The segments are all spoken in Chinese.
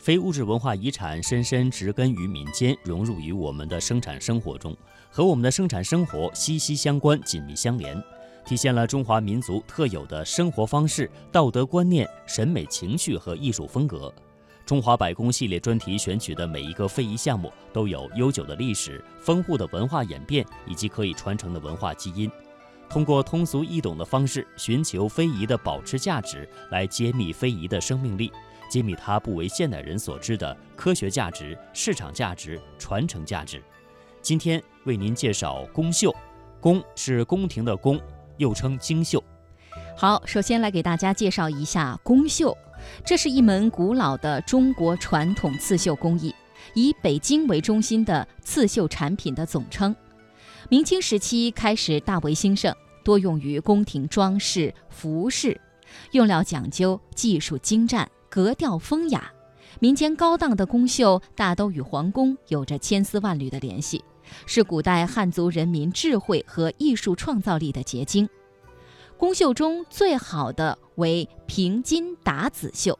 非物质文化遗产深深植根于民间，融入于我们的生产生活中，和我们的生产生活息息相关、紧密相连，体现了中华民族特有的生活方式、道德观念、审美情趣和艺术风格。中华百工系列专题选取的每一个非遗项目都有悠久的历史、丰富的文化演变以及可以传承的文化基因。通过通俗易懂的方式，寻求非遗的保持价值，来揭秘非遗的生命力，揭秘它不为现代人所知的科学价值、市场价值、传承价值。今天为您介绍宫绣，宫是宫廷的宫，又称京绣。好，首先来给大家介绍一下宫绣。这是一门古老的中国传统刺绣工艺，以北京为中心的刺绣产品的总称。明清时期开始大为兴盛，多用于宫廷装饰、服饰，用料讲究，技术精湛，格调风雅。民间高档的宫绣大都与皇宫有着千丝万缕的联系，是古代汉族人民智慧和艺术创造力的结晶。宫绣中最好的为平金打籽绣，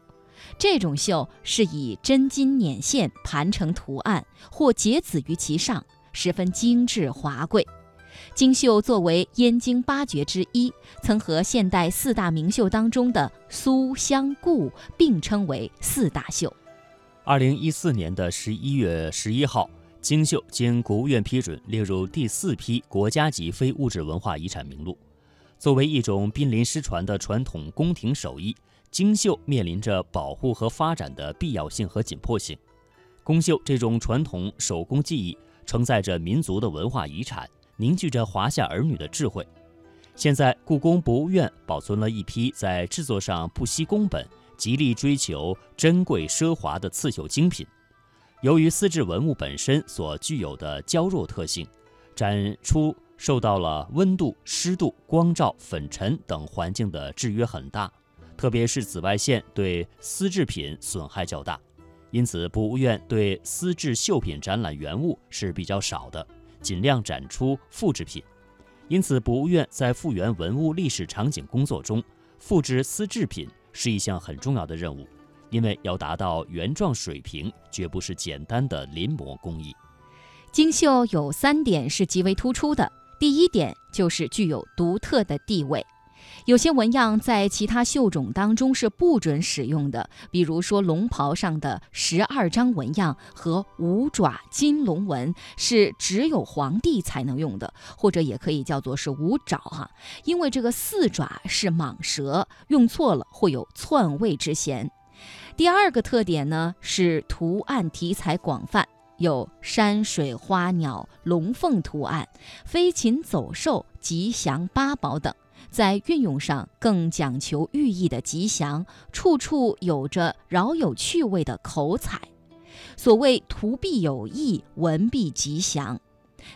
这种绣是以真金捻线盘成图案，或结子于其上，十分精致华贵。京绣作为燕京八绝之一，曾和现代四大名绣当中的苏湘顾并称为四大绣。二零一四年的十一月十一号，京绣经国务院批准列入第四批国家级非物质文化遗产名录。作为一种濒临失传的传统宫廷手艺，京绣面临着保护和发展的必要性和紧迫性。宫绣这种传统手工技艺，承载着民族的文化遗产，凝聚着华夏儿女的智慧。现在，故宫博物院保存了一批在制作上不惜工本、极力追求珍贵奢华的刺绣精品。由于丝质文物本身所具有的娇弱特性，展出。受到了温度、湿度、光照、粉尘等环境的制约很大，特别是紫外线对丝制品损害较大，因此博物院对丝质绣品展览原物是比较少的，尽量展出复制品。因此，博物院在复原文物历史场景工作中，复制丝制品是一项很重要的任务，因为要达到原状水平，绝不是简单的临摹工艺。精绣有三点是极为突出的。第一点就是具有独特的地位，有些纹样在其他绣种当中是不准使用的，比如说龙袍上的十二张纹样和五爪金龙纹是只有皇帝才能用的，或者也可以叫做是五爪哈，因为这个四爪是蟒蛇，用错了会有篡位之嫌。第二个特点呢是图案题材广泛。有山水花鸟、龙凤图案、飞禽走兽、吉祥八宝等，在运用上更讲求寓意的吉祥，处处有着饶有趣味的口彩。所谓图必有意，文必吉祥。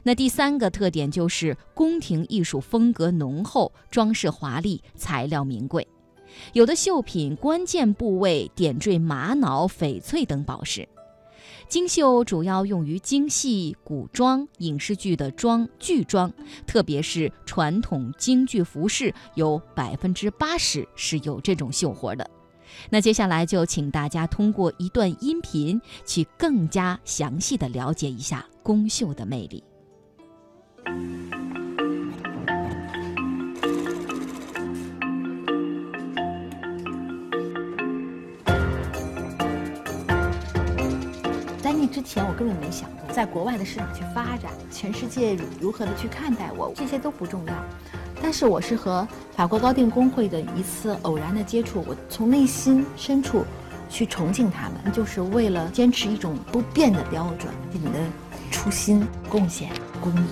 那第三个特点就是宫廷艺术风格浓厚，装饰华丽，材料名贵。有的绣品关键部位点缀玛瑙、翡翠等宝石。京绣主要用于京戏、古装、影视剧的装剧装，特别是传统京剧服饰，有百分之八十是有这种绣活的。那接下来就请大家通过一段音频，去更加详细的了解一下宫绣的魅力。前我根本没想过在国外的市场去发展，全世界如何的去看待我，这些都不重要。但是我是和法国高定工会的一次偶然的接触，我从内心深处去崇敬他们，就是为了坚持一种不变的标准，你的初心、贡献、公益，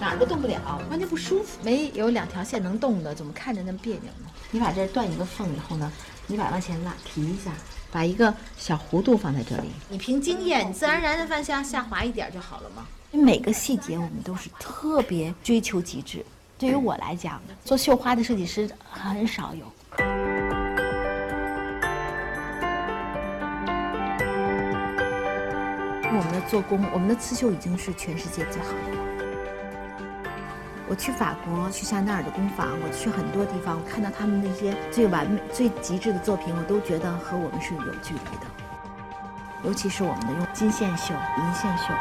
哪儿都动不了，完全不舒服。没有两条线能动的，怎么看着那么别扭呢？你把这断一个缝以后呢，你把往前拉提一下。把一个小弧度放在这里，你凭经验，你自然而然的往下下滑一点就好了嘛。每个细节我们都是特别追求极致。对于我来讲，做绣花的设计师很少有。我们的做工，我们的刺绣已经是全世界最好的。我去法国，去香奈儿的工坊，我去很多地方，我看到他们那些最完美、最极致的作品，我都觉得和我们是有距离的。尤其是我们的用金线绣、银线绣，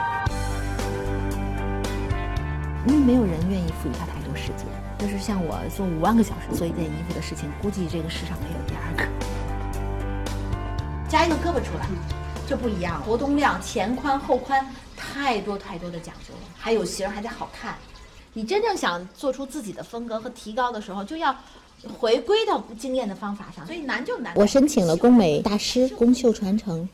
因为没有人愿意赋予它太多时间。就是像我做五万个小时做一件衣服的事情，估计这个世上没有第二个。加一个胳膊出来，就不一样了。活动量、前宽后宽，太多太多的讲究了。还有型还得好看。你真正想做出自己的风格和提高的时候，就要回归到经验的方法上。所以难就难。我申请了工美大师工绣传承。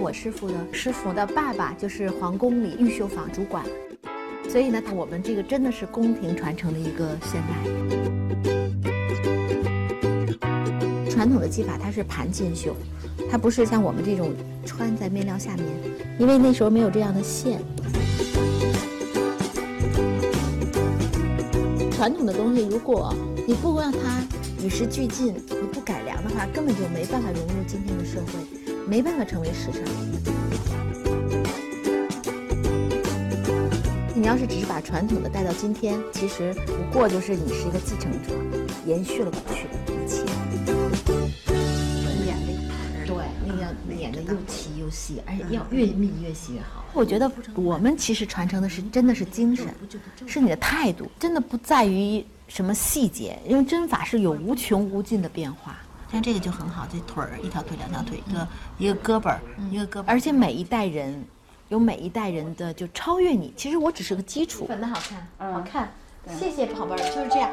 我师傅的师傅的爸爸就是皇宫里御绣坊主管，所以呢，我们这个真的是宫廷传承的一个现代。传统的技法它是盘金绣。它不是像我们这种穿在面料下面，因为那时候没有这样的线。传统的东西，如果你不让它与时俱进，你不改良的话，根本就没办法融入今天的社会，没办法成为时尚。你要是只是把传统的带到今天，其实不过就是你是一个继承者，延续了过去的一切。演的又齐又细，而且要越密越细越好。我觉得我们其实传承的是真的是精神，是你的态度，真的不在于什么细节，因为针法是有无穷无尽的变化。像这个就很好，这腿儿一条腿两条腿，一个一个胳膊儿一个胳膊，而且每一代人有每一代人的就超越你。其实我只是个基础。粉的好看，好看，谢谢宝贝儿，就是这样。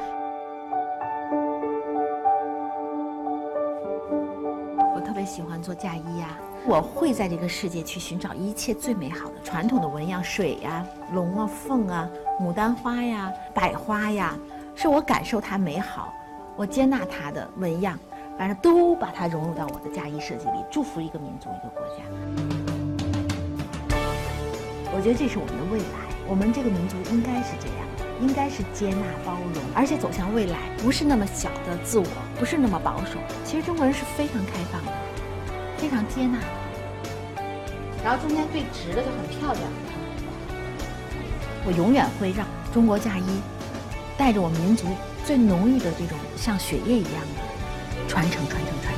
喜欢做嫁衣呀，我会在这个世界去寻找一切最美好的传统的纹样，水呀、龙啊、凤啊、牡丹花呀、百花呀，是我感受它美好，我接纳它的纹样，反正都把它融入到我的嫁衣设计里，祝福一个民族一个国家。我觉得这是我们的未来，我们这个民族应该是这样，应该是接纳包容，而且走向未来，不是那么小的自我，不是那么保守。其实中国人是非常开放的。非常接纳，然后中间最直的就很漂亮。我永远会让中国嫁衣带着我民族最浓郁的这种像血液一样的传承、传承、传。